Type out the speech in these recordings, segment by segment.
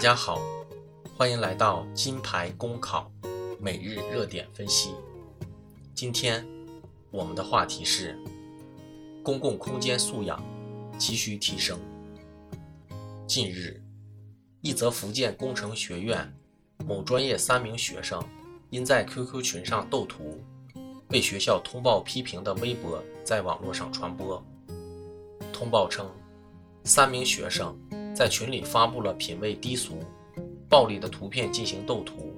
大家好，欢迎来到金牌公考每日热点分析。今天我们的话题是公共空间素养急需提升。近日，一则福建工程学院某专业三名学生因在 QQ 群上斗图，被学校通报批评的微博在网络上传播。通报称，三名学生。在群里发布了品味低俗、暴力的图片进行斗图，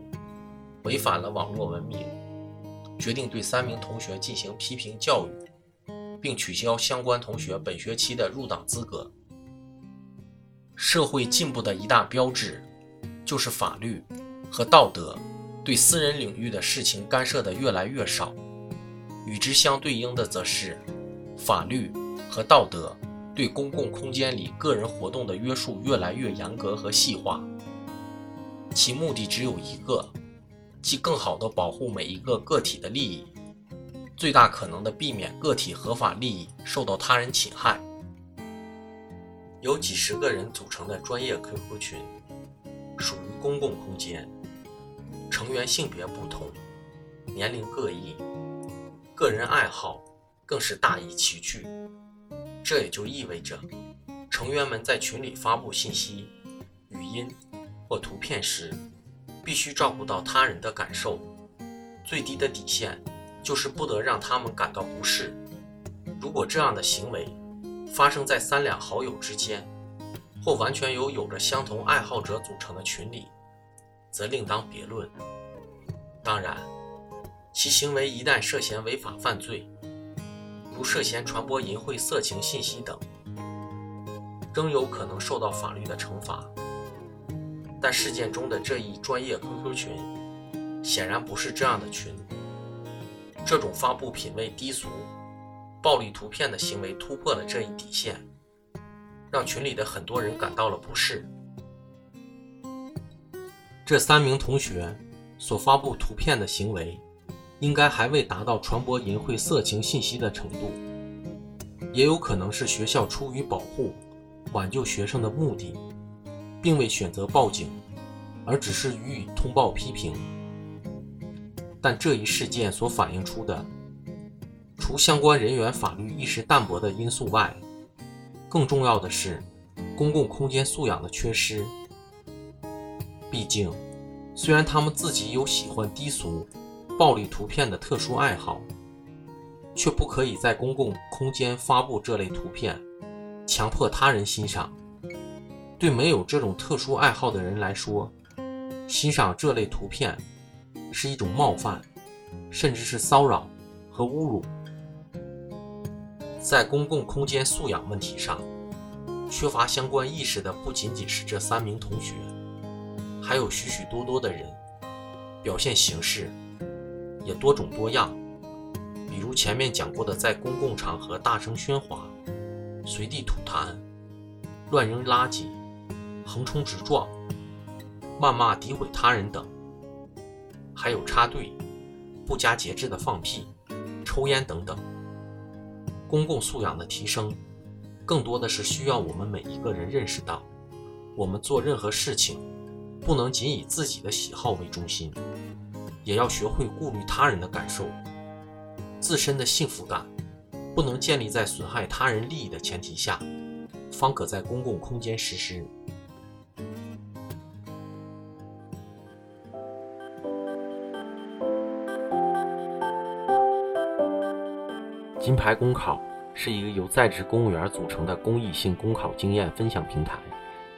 违反了网络文明，决定对三名同学进行批评教育，并取消相关同学本学期的入党资格。社会进步的一大标志，就是法律和道德对私人领域的事情干涉的越来越少，与之相对应的则是法律和道德。对公共空间里个人活动的约束越来越严格和细化，其目的只有一个，即更好地保护每一个个体的利益，最大可能地避免个体合法利益受到他人侵害。由几十个人组成的专业 QQ 群，属于公共空间，成员性别不同，年龄各异，个人爱好更是大异其趣。这也就意味着，成员们在群里发布信息、语音或图片时，必须照顾到他人的感受。最低的底线就是不得让他们感到不适。如果这样的行为发生在三两好友之间，或完全由有着相同爱好者组成的群里，则另当别论。当然，其行为一旦涉嫌违法犯罪，如涉嫌传播淫秽色情信息等，仍有可能受到法律的惩罚。但事件中的这一专业 QQ 群，显然不是这样的群。这种发布品味低俗、暴力图片的行为突破了这一底线，让群里的很多人感到了不适。这三名同学所发布图片的行为。应该还未达到传播淫秽色情信息的程度，也有可能是学校出于保护、挽救学生的目的，并未选择报警，而只是予以通报批评。但这一事件所反映出的，除相关人员法律意识淡薄的因素外，更重要的是公共空间素养的缺失。毕竟，虽然他们自己有喜欢低俗。暴力图片的特殊爱好，却不可以在公共空间发布这类图片，强迫他人欣赏。对没有这种特殊爱好的人来说，欣赏这类图片是一种冒犯，甚至是骚扰和侮辱。在公共空间素养问题上，缺乏相关意识的不仅仅是这三名同学，还有许许多多的人，表现形式。也多种多样，比如前面讲过的，在公共场合大声喧哗、随地吐痰、乱扔垃圾、横冲直撞、谩骂诋毁他人等，还有插队、不加节制的放屁、抽烟等等。公共素养的提升，更多的是需要我们每一个人认识到，我们做任何事情，不能仅以自己的喜好为中心。也要学会顾虑他人的感受，自身的幸福感不能建立在损害他人利益的前提下，方可在公共空间实施。金牌公考是一个由在职公务员组成的公益性公考经验分享平台。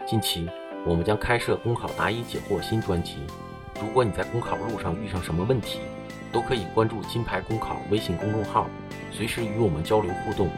近期，我们将开设公考答疑解惑新专辑。如果你在公考路上遇上什么问题，都可以关注“金牌公考”微信公众号，随时与我们交流互动。